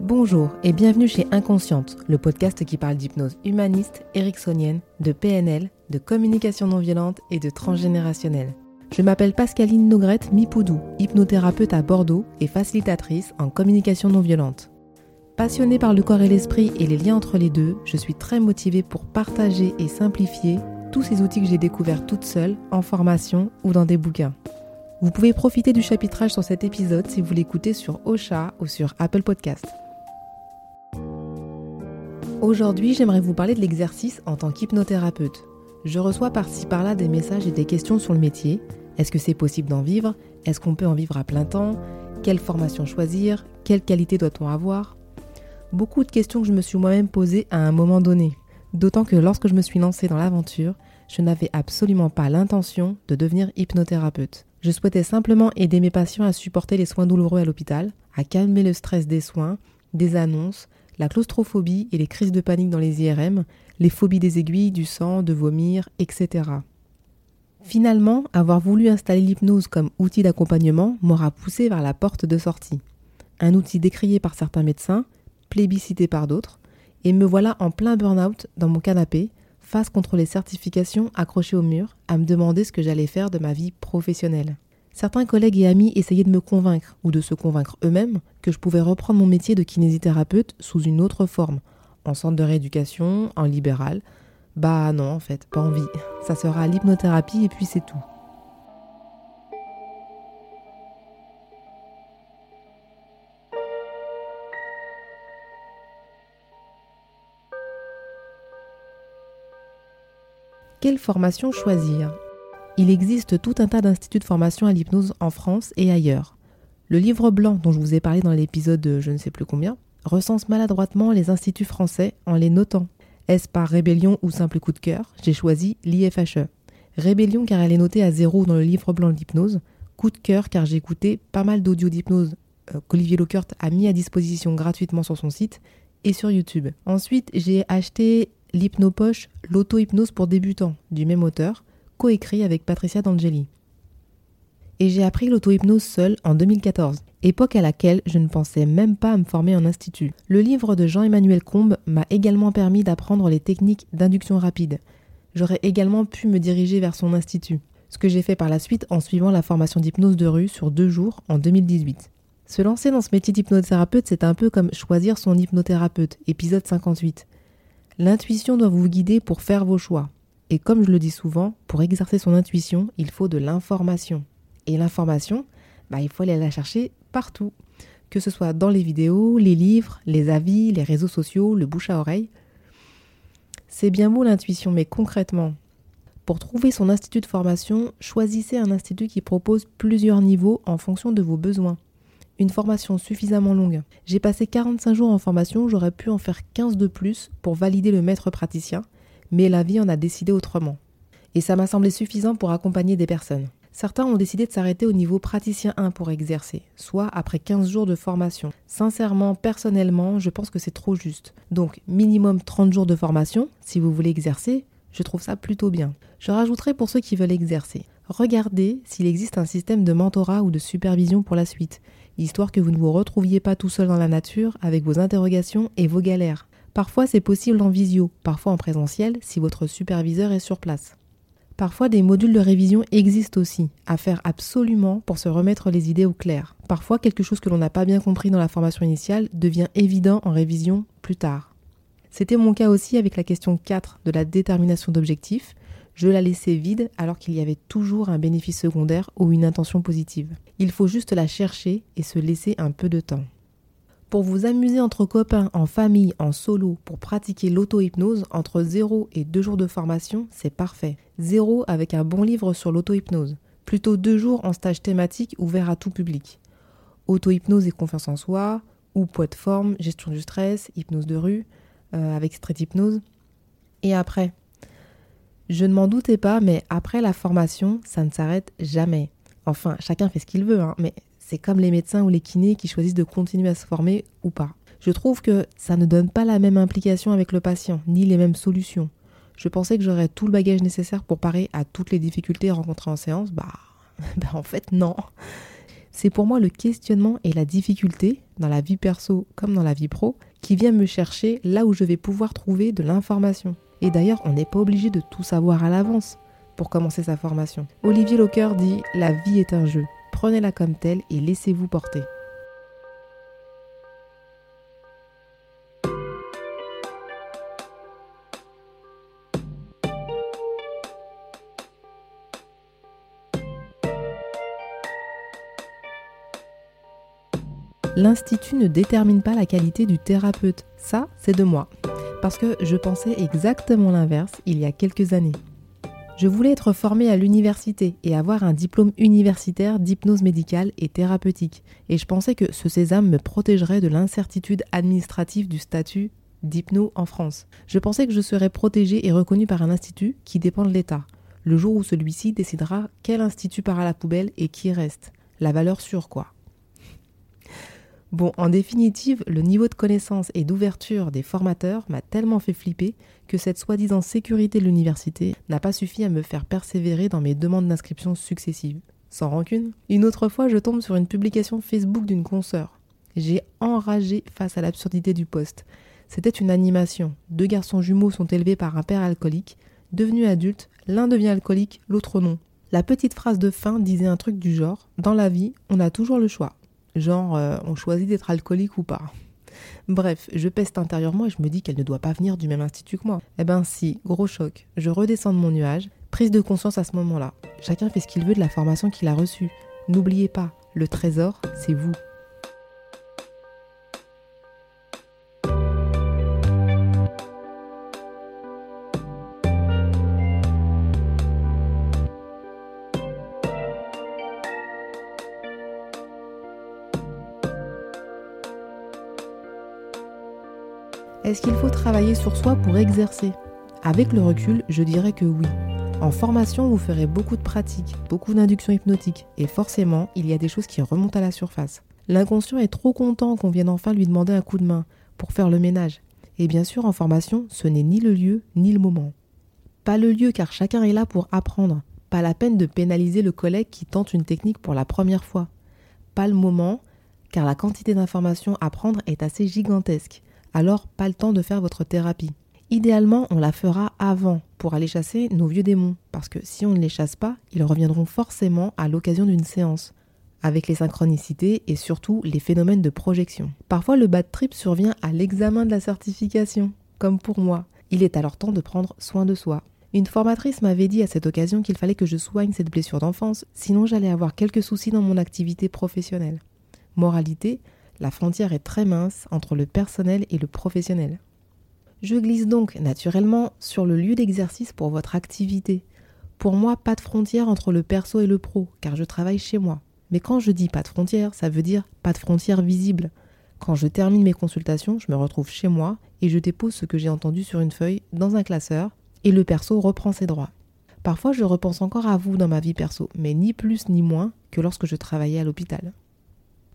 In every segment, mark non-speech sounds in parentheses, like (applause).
Bonjour et bienvenue chez Inconsciente, le podcast qui parle d'hypnose humaniste, ericksonienne, de PNL, de communication non violente et de transgénérationnel. Je m'appelle Pascaline Nogrette Mipoudou, hypnothérapeute à Bordeaux et facilitatrice en communication non violente. Passionnée par le corps et l'esprit et les liens entre les deux, je suis très motivée pour partager et simplifier tous ces outils que j'ai découverts toute seule, en formation ou dans des bouquins. Vous pouvez profiter du chapitrage sur cet épisode si vous l'écoutez sur Ocha ou sur Apple Podcast. Aujourd'hui, j'aimerais vous parler de l'exercice en tant qu'hypnothérapeute. Je reçois par-ci par-là des messages et des questions sur le métier. Est-ce que c'est possible d'en vivre? Est-ce qu'on peut en vivre à plein temps? Quelle formation choisir? Quelle qualité doit-on avoir? Beaucoup de questions que je me suis moi-même posées à un moment donné. D'autant que lorsque je me suis lancée dans l'aventure, je n'avais absolument pas l'intention de devenir hypnothérapeute. Je souhaitais simplement aider mes patients à supporter les soins douloureux à l'hôpital, à calmer le stress des soins, des annonces, la claustrophobie et les crises de panique dans les IRM, les phobies des aiguilles, du sang, de vomir, etc. Finalement, avoir voulu installer l'hypnose comme outil d'accompagnement m'aura poussé vers la porte de sortie. Un outil décrié par certains médecins, plébiscité par d'autres, et me voilà en plein burn-out dans mon canapé, face contre les certifications accrochées au mur, à me demander ce que j'allais faire de ma vie professionnelle. Certains collègues et amis essayaient de me convaincre, ou de se convaincre eux-mêmes, que je pouvais reprendre mon métier de kinésithérapeute sous une autre forme, en centre de rééducation, en libéral. Bah non, en fait, pas envie. Ça sera l'hypnothérapie et puis c'est tout. Quelle formation choisir? Il existe tout un tas d'instituts de formation à l'hypnose en France et ailleurs. Le livre blanc dont je vous ai parlé dans l'épisode je ne sais plus combien recense maladroitement les instituts français en les notant. Est-ce par rébellion ou simple coup de cœur J'ai choisi l'IFHE. Rébellion car elle est notée à zéro dans le livre blanc de l'hypnose. Coup de cœur car j'ai écouté pas mal d'audio d'hypnose euh, qu'Olivier Lockert a mis à disposition gratuitement sur son site et sur YouTube. Ensuite, j'ai acheté l'hypnopoche L'auto-hypnose pour débutants du même auteur, coécrit avec Patricia D'Angeli. Et j'ai appris l'auto-hypnose seule en 2014, époque à laquelle je ne pensais même pas à me former en institut. Le livre de Jean-Emmanuel Combe m'a également permis d'apprendre les techniques d'induction rapide. J'aurais également pu me diriger vers son institut, ce que j'ai fait par la suite en suivant la formation d'hypnose de rue sur deux jours en 2018. Se lancer dans ce métier d'hypnothérapeute, c'est un peu comme choisir son hypnothérapeute, épisode 58. L'intuition doit vous guider pour faire vos choix. Et comme je le dis souvent, pour exercer son intuition, il faut de l'information. Et l'information, bah, il faut aller la chercher partout. Que ce soit dans les vidéos, les livres, les avis, les réseaux sociaux, le bouche à oreille. C'est bien beau l'intuition, mais concrètement, pour trouver son institut de formation, choisissez un institut qui propose plusieurs niveaux en fonction de vos besoins une formation suffisamment longue. J'ai passé 45 jours en formation, j'aurais pu en faire 15 de plus pour valider le maître praticien, mais la vie en a décidé autrement. Et ça m'a semblé suffisant pour accompagner des personnes. Certains ont décidé de s'arrêter au niveau praticien 1 pour exercer, soit après 15 jours de formation. Sincèrement, personnellement, je pense que c'est trop juste. Donc, minimum 30 jours de formation, si vous voulez exercer, je trouve ça plutôt bien. Je rajouterai pour ceux qui veulent exercer. Regardez s'il existe un système de mentorat ou de supervision pour la suite histoire que vous ne vous retrouviez pas tout seul dans la nature avec vos interrogations et vos galères. Parfois c'est possible en visio, parfois en présentiel si votre superviseur est sur place. Parfois des modules de révision existent aussi, à faire absolument pour se remettre les idées au clair. Parfois quelque chose que l'on n'a pas bien compris dans la formation initiale devient évident en révision plus tard. C'était mon cas aussi avec la question 4 de la détermination d'objectifs, je la laissais vide alors qu'il y avait toujours un bénéfice secondaire ou une intention positive. Il faut juste la chercher et se laisser un peu de temps. Pour vous amuser entre copains, en famille, en solo, pour pratiquer l'auto-hypnose, entre 0 et 2 jours de formation, c'est parfait. 0 avec un bon livre sur l'auto-hypnose. Plutôt 2 jours en stage thématique ouvert à tout public. Auto-hypnose et confiance en soi, ou poids de forme, gestion du stress, hypnose de rue, euh, avec street hypnose. Et après, je ne m'en doutais pas, mais après la formation, ça ne s'arrête jamais. Enfin, chacun fait ce qu'il veut, hein, mais c'est comme les médecins ou les kinés qui choisissent de continuer à se former ou pas. Je trouve que ça ne donne pas la même implication avec le patient, ni les mêmes solutions. Je pensais que j'aurais tout le bagage nécessaire pour parer à toutes les difficultés rencontrées en séance. Bah, (laughs) bah en fait, non. C'est pour moi le questionnement et la difficulté, dans la vie perso comme dans la vie pro, qui vient me chercher là où je vais pouvoir trouver de l'information. Et d'ailleurs, on n'est pas obligé de tout savoir à l'avance pour commencer sa formation. Olivier Locker dit La vie est un jeu. Prenez-la comme telle et laissez-vous porter. L'institut ne détermine pas la qualité du thérapeute. Ça, c'est de moi. Parce que je pensais exactement l'inverse il y a quelques années. Je voulais être formée à l'université et avoir un diplôme universitaire d'hypnose médicale et thérapeutique. Et je pensais que ce sésame me protégerait de l'incertitude administrative du statut d'hypno en France. Je pensais que je serais protégée et reconnue par un institut qui dépend de l'État. Le jour où celui-ci décidera quel institut part à la poubelle et qui reste. La valeur sûre, quoi. Bon, en définitive, le niveau de connaissance et d'ouverture des formateurs m'a tellement fait flipper que cette soi-disant sécurité de l'université n'a pas suffi à me faire persévérer dans mes demandes d'inscription successives. Sans rancune. Une autre fois, je tombe sur une publication Facebook d'une consoeur. J'ai enragé face à l'absurdité du poste. C'était une animation. Deux garçons jumeaux sont élevés par un père alcoolique. Devenus adultes, l'un devient alcoolique, l'autre non. La petite phrase de fin disait un truc du genre Dans la vie, on a toujours le choix. Genre, euh, on choisit d'être alcoolique ou pas. Bref, je peste intérieurement et je me dis qu'elle ne doit pas venir du même institut que moi. Eh ben si, gros choc. Je redescends de mon nuage, prise de conscience à ce moment-là. Chacun fait ce qu'il veut de la formation qu'il a reçue. N'oubliez pas, le trésor, c'est vous. Est-ce qu'il faut travailler sur soi pour exercer? Avec le recul, je dirais que oui. En formation, vous ferez beaucoup de pratiques, beaucoup d'inductions hypnotiques, et forcément, il y a des choses qui remontent à la surface. L'inconscient est trop content qu'on vienne enfin lui demander un coup de main pour faire le ménage. Et bien sûr, en formation, ce n'est ni le lieu ni le moment. Pas le lieu car chacun est là pour apprendre. Pas la peine de pénaliser le collègue qui tente une technique pour la première fois. Pas le moment car la quantité d'informations à prendre est assez gigantesque alors pas le temps de faire votre thérapie. Idéalement, on la fera avant pour aller chasser nos vieux démons, parce que si on ne les chasse pas, ils reviendront forcément à l'occasion d'une séance, avec les synchronicités et surtout les phénomènes de projection. Parfois, le bad trip survient à l'examen de la certification, comme pour moi. Il est alors temps de prendre soin de soi. Une formatrice m'avait dit à cette occasion qu'il fallait que je soigne cette blessure d'enfance, sinon j'allais avoir quelques soucis dans mon activité professionnelle. Moralité, la frontière est très mince entre le personnel et le professionnel. Je glisse donc naturellement sur le lieu d'exercice pour votre activité. Pour moi, pas de frontière entre le perso et le pro, car je travaille chez moi. Mais quand je dis pas de frontière, ça veut dire pas de frontière visible. Quand je termine mes consultations, je me retrouve chez moi et je dépose ce que j'ai entendu sur une feuille dans un classeur et le perso reprend ses droits. Parfois, je repense encore à vous dans ma vie perso, mais ni plus ni moins que lorsque je travaillais à l'hôpital.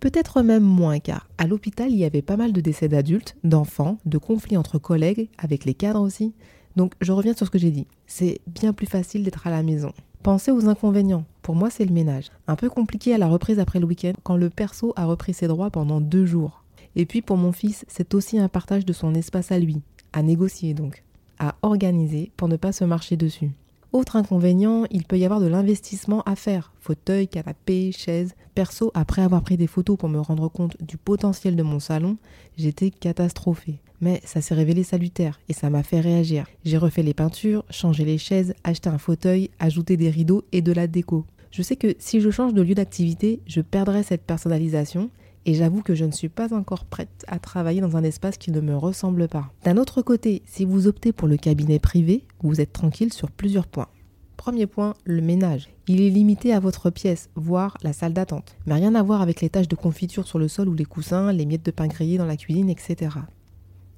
Peut-être même moins car à l'hôpital il y avait pas mal de décès d'adultes, d'enfants, de conflits entre collègues, avec les cadres aussi. Donc je reviens sur ce que j'ai dit. C'est bien plus facile d'être à la maison. Pensez aux inconvénients. Pour moi, c'est le ménage. Un peu compliqué à la reprise après le week-end quand le perso a repris ses droits pendant deux jours. Et puis pour mon fils, c'est aussi un partage de son espace à lui, à négocier donc, à organiser pour ne pas se marcher dessus. Autre inconvénient, il peut y avoir de l'investissement à faire. Fauteuil, canapé, chaise. Perso, après avoir pris des photos pour me rendre compte du potentiel de mon salon, j'étais catastrophée. Mais ça s'est révélé salutaire et ça m'a fait réagir. J'ai refait les peintures, changé les chaises, acheté un fauteuil, ajouté des rideaux et de la déco. Je sais que si je change de lieu d'activité, je perdrai cette personnalisation et j'avoue que je ne suis pas encore prête à travailler dans un espace qui ne me ressemble pas. D'un autre côté, si vous optez pour le cabinet privé, vous êtes tranquille sur plusieurs points. Premier point, le ménage. Il est limité à votre pièce, voire la salle d'attente. Mais rien à voir avec les taches de confiture sur le sol ou les coussins, les miettes de pain grillé dans la cuisine, etc.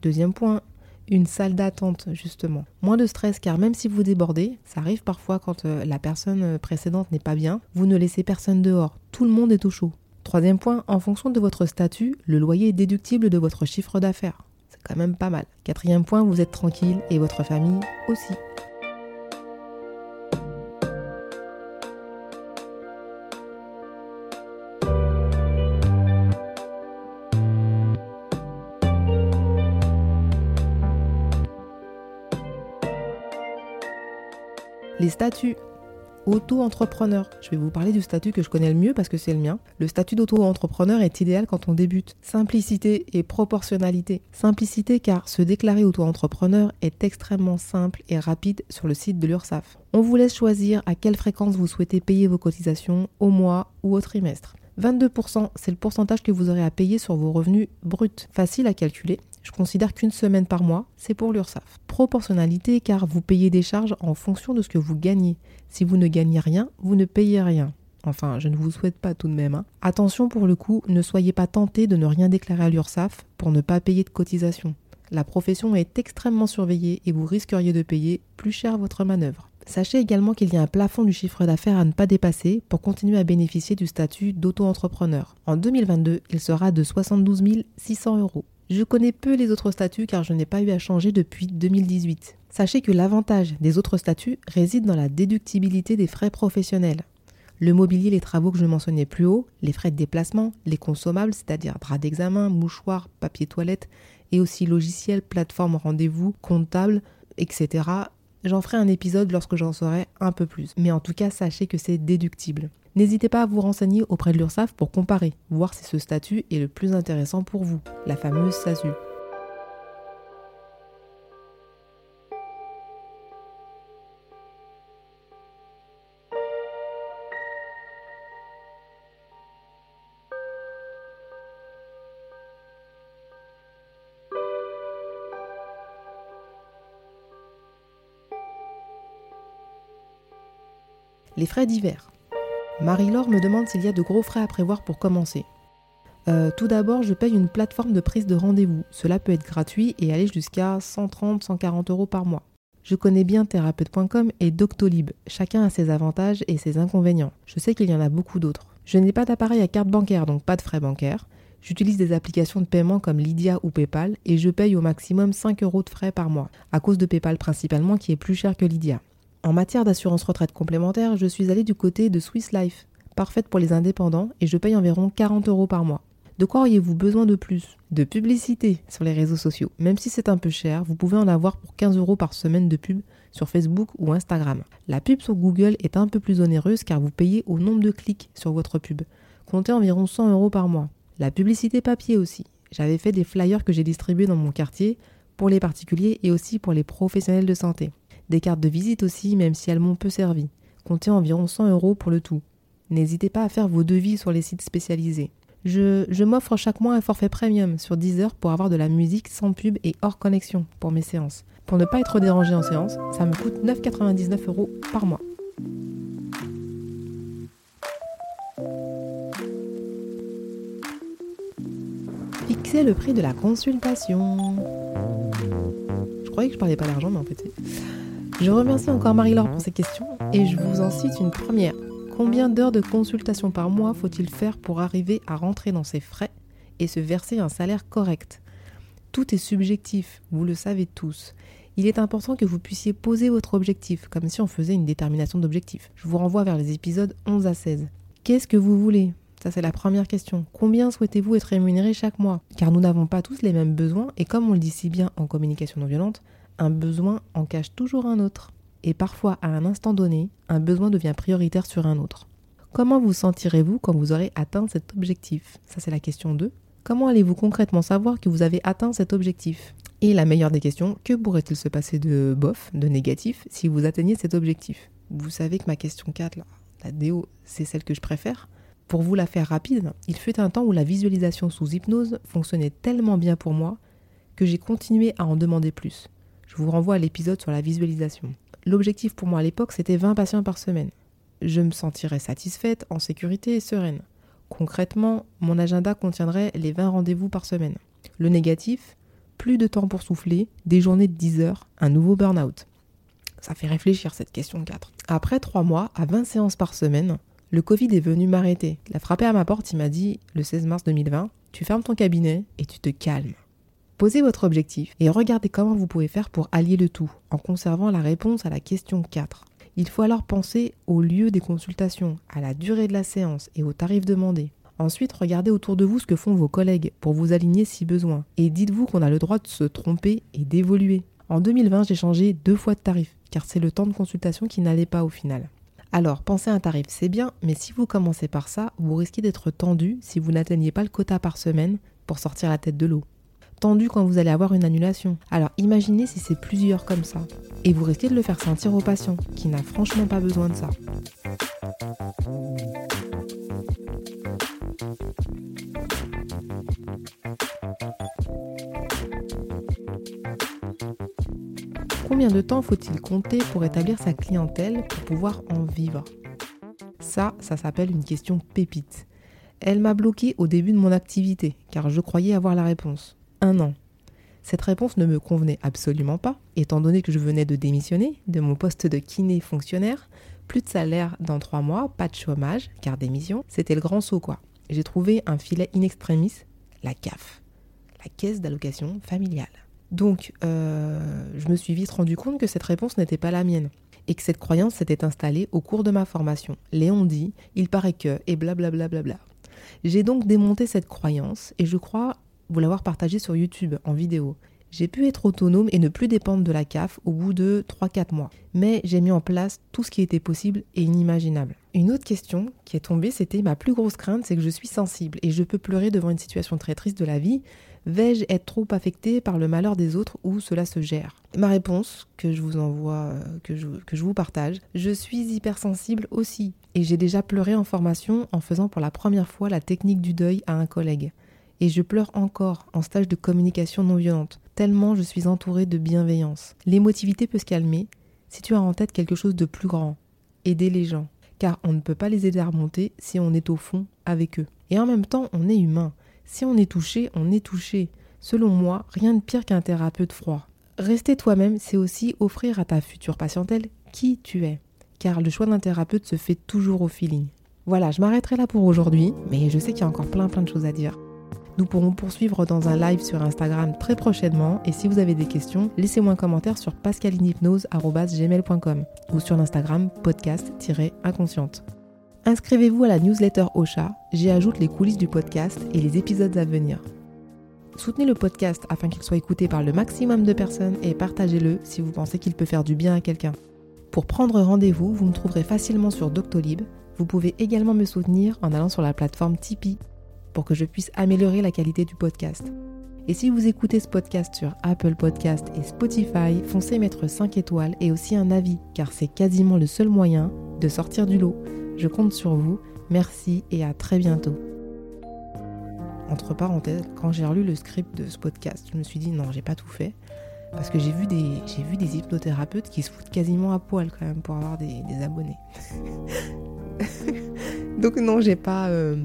Deuxième point, une salle d'attente, justement. Moins de stress car même si vous débordez, ça arrive parfois quand euh, la personne précédente n'est pas bien, vous ne laissez personne dehors. Tout le monde est au chaud. Troisième point, en fonction de votre statut, le loyer est déductible de votre chiffre d'affaires. C'est quand même pas mal. Quatrième point, vous êtes tranquille et votre famille aussi. les statuts auto-entrepreneur. Je vais vous parler du statut que je connais le mieux parce que c'est le mien. Le statut d'auto-entrepreneur est idéal quand on débute. Simplicité et proportionnalité. Simplicité car se déclarer auto-entrepreneur est extrêmement simple et rapide sur le site de l'URSSAF. On vous laisse choisir à quelle fréquence vous souhaitez payer vos cotisations, au mois ou au trimestre. 22%, c'est le pourcentage que vous aurez à payer sur vos revenus bruts. Facile à calculer. Je considère qu'une semaine par mois, c'est pour l'URSSAF. Proportionnalité car vous payez des charges en fonction de ce que vous gagnez. Si vous ne gagnez rien, vous ne payez rien. Enfin, je ne vous souhaite pas tout de même. Hein. Attention pour le coup, ne soyez pas tenté de ne rien déclarer à l'URSSAF pour ne pas payer de cotisation. La profession est extrêmement surveillée et vous risqueriez de payer plus cher votre manœuvre. Sachez également qu'il y a un plafond du chiffre d'affaires à ne pas dépasser pour continuer à bénéficier du statut d'auto-entrepreneur. En 2022, il sera de 72 600 euros. Je connais peu les autres statuts car je n'ai pas eu à changer depuis 2018. Sachez que l'avantage des autres statuts réside dans la déductibilité des frais professionnels. Le mobilier, les travaux que je mentionnais plus haut, les frais de déplacement, les consommables, c'est-à-dire draps d'examen, mouchoirs, papier toilette, et aussi logiciels, plateformes rendez-vous, comptables, etc. J'en ferai un épisode lorsque j'en saurai un peu plus. Mais en tout cas, sachez que c'est déductible. N'hésitez pas à vous renseigner auprès de l'URSSAF pour comparer, voir si ce statut est le plus intéressant pour vous, la fameuse SASU. Les frais divers. Marie-Laure me demande s'il y a de gros frais à prévoir pour commencer. Euh, tout d'abord, je paye une plateforme de prise de rendez-vous. Cela peut être gratuit et aller jusqu'à 130-140 euros par mois. Je connais bien thérapeute.com et Doctolib. Chacun a ses avantages et ses inconvénients. Je sais qu'il y en a beaucoup d'autres. Je n'ai pas d'appareil à carte bancaire, donc pas de frais bancaires. J'utilise des applications de paiement comme Lydia ou PayPal et je paye au maximum 5 euros de frais par mois, à cause de PayPal principalement qui est plus cher que Lydia. En matière d'assurance retraite complémentaire, je suis allée du côté de Swiss Life, parfaite pour les indépendants, et je paye environ 40 euros par mois. De quoi auriez-vous besoin de plus? De publicité sur les réseaux sociaux. Même si c'est un peu cher, vous pouvez en avoir pour 15 euros par semaine de pub sur Facebook ou Instagram. La pub sur Google est un peu plus onéreuse car vous payez au nombre de clics sur votre pub. Comptez environ 100 euros par mois. La publicité papier aussi. J'avais fait des flyers que j'ai distribués dans mon quartier pour les particuliers et aussi pour les professionnels de santé. Des cartes de visite aussi, même si elles m'ont peu servi. Comptez environ 100 euros pour le tout. N'hésitez pas à faire vos devis sur les sites spécialisés. Je, m'offre chaque mois un forfait premium sur 10 heures pour avoir de la musique sans pub et hors connexion pour mes séances. Pour ne pas être dérangé en séance, ça me coûte 9,99 euros par mois. Fixer le prix de la consultation. Je croyais que je parlais pas d'argent, mais en fait, je remercie encore Marie-Laure pour ces questions et je vous en cite une première. Combien d'heures de consultation par mois faut-il faire pour arriver à rentrer dans ses frais et se verser un salaire correct? Tout est subjectif, vous le savez tous. Il est important que vous puissiez poser votre objectif, comme si on faisait une détermination d'objectif. Je vous renvoie vers les épisodes 11 à 16. Qu'est-ce que vous voulez? Ça, c'est la première question. Combien souhaitez-vous être rémunéré chaque mois? Car nous n'avons pas tous les mêmes besoins, et comme on le dit si bien en communication non violente, un besoin en cache toujours un autre. Et parfois, à un instant donné, un besoin devient prioritaire sur un autre. Comment vous sentirez-vous quand vous aurez atteint cet objectif? Ça, c'est la question 2. Comment allez-vous concrètement savoir que vous avez atteint cet objectif? Et la meilleure des questions, que pourrait-il se passer de bof, de négatif, si vous atteignez cet objectif? Vous savez que ma question 4, là, la déo, c'est celle que je préfère. Pour vous la faire rapide, il fut un temps où la visualisation sous hypnose fonctionnait tellement bien pour moi que j'ai continué à en demander plus. Vous renvoie à l'épisode sur la visualisation. L'objectif pour moi à l'époque, c'était 20 patients par semaine. Je me sentirais satisfaite, en sécurité et sereine. Concrètement, mon agenda contiendrait les 20 rendez-vous par semaine. Le négatif, plus de temps pour souffler, des journées de 10 heures, un nouveau burn-out. Ça fait réfléchir cette question 4. Après 3 mois, à 20 séances par semaine, le Covid est venu m'arrêter. Il a frappé à ma porte, il m'a dit, le 16 mars 2020, tu fermes ton cabinet et tu te calmes. Posez votre objectif et regardez comment vous pouvez faire pour allier le tout, en conservant la réponse à la question 4. Il faut alors penser au lieu des consultations, à la durée de la séance et au tarif demandé. Ensuite, regardez autour de vous ce que font vos collègues pour vous aligner si besoin. Et dites-vous qu'on a le droit de se tromper et d'évoluer. En 2020, j'ai changé deux fois de tarif. car c'est le temps de consultation qui n'allait pas au final. Alors, penser à un tarif, c'est bien, mais si vous commencez par ça, vous risquez d'être tendu si vous n'atteignez pas le quota par semaine pour sortir la tête de l'eau. Tendu quand vous allez avoir une annulation. Alors imaginez si c'est plusieurs comme ça. Et vous risquez de le faire sentir au patient, qui n'a franchement pas besoin de ça. Combien de temps faut-il compter pour établir sa clientèle pour pouvoir en vivre? Ça, ça s'appelle une question pépite. Elle m'a bloqué au début de mon activité, car je croyais avoir la réponse. Un an. Cette réponse ne me convenait absolument pas, étant donné que je venais de démissionner de mon poste de kiné fonctionnaire, plus de salaire dans trois mois, pas de chômage, car démission, c'était le grand saut quoi. J'ai trouvé un filet in extremis, la CAF, la caisse d'allocation familiale. Donc, euh, je me suis vite rendu compte que cette réponse n'était pas la mienne et que cette croyance s'était installée au cours de ma formation. Léon dit, il paraît que, et blablabla. Bla bla bla. J'ai donc démonté cette croyance et je crois vous l'avoir partagée sur YouTube en vidéo. J'ai pu être autonome et ne plus dépendre de la CAF au bout de 3-4 mois. Mais j'ai mis en place tout ce qui était possible et inimaginable. Une autre question qui est tombée, c'était ma plus grosse crainte, c'est que je suis sensible et je peux pleurer devant une situation très triste de la vie, Vais-je être trop affecté par le malheur des autres ou cela se gère? Ma réponse, que je vous envoie, que je, que je vous partage, je suis hypersensible aussi. Et j'ai déjà pleuré en formation en faisant pour la première fois la technique du deuil à un collègue. Et je pleure encore en stage de communication non violente, tellement je suis entourée de bienveillance. L'émotivité peut se calmer si tu as en tête quelque chose de plus grand. Aider les gens. Car on ne peut pas les aider à remonter si on est au fond avec eux. Et en même temps, on est humain. Si on est touché, on est touché. Selon moi, rien de pire qu'un thérapeute froid. Rester toi-même, c'est aussi offrir à ta future patientèle qui tu es. Car le choix d'un thérapeute se fait toujours au feeling. Voilà, je m'arrêterai là pour aujourd'hui, mais je sais qu'il y a encore plein plein de choses à dire. Nous pourrons poursuivre dans un live sur Instagram très prochainement et si vous avez des questions, laissez-moi un commentaire sur pascalinhypnose.gmail.com ou sur l'Instagram podcast-inconsciente. Inscrivez-vous à la newsletter Ocha, j'y ajoute les coulisses du podcast et les épisodes à venir. Soutenez le podcast afin qu'il soit écouté par le maximum de personnes et partagez-le si vous pensez qu'il peut faire du bien à quelqu'un. Pour prendre rendez-vous, vous me trouverez facilement sur Doctolib. Vous pouvez également me soutenir en allant sur la plateforme Tipeee pour que je puisse améliorer la qualité du podcast. Et si vous écoutez ce podcast sur Apple Podcast et Spotify, foncez mettre 5 étoiles et aussi un avis car c'est quasiment le seul moyen de sortir du lot. Je compte sur vous. Merci et à très bientôt. Entre parenthèses, quand j'ai relu le script de ce podcast, je me suis dit non, j'ai pas tout fait. Parce que j'ai vu, des, hypnothérapeutes qui se foutent quasiment à poil quand même pour avoir des, abonnés. (laughs) Donc non, j'ai pas, euh,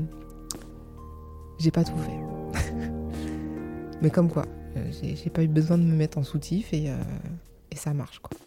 j'ai pas tout fait. (laughs) Mais comme quoi, euh, j'ai, pas eu besoin de me mettre en soutif et, euh, et ça marche quoi.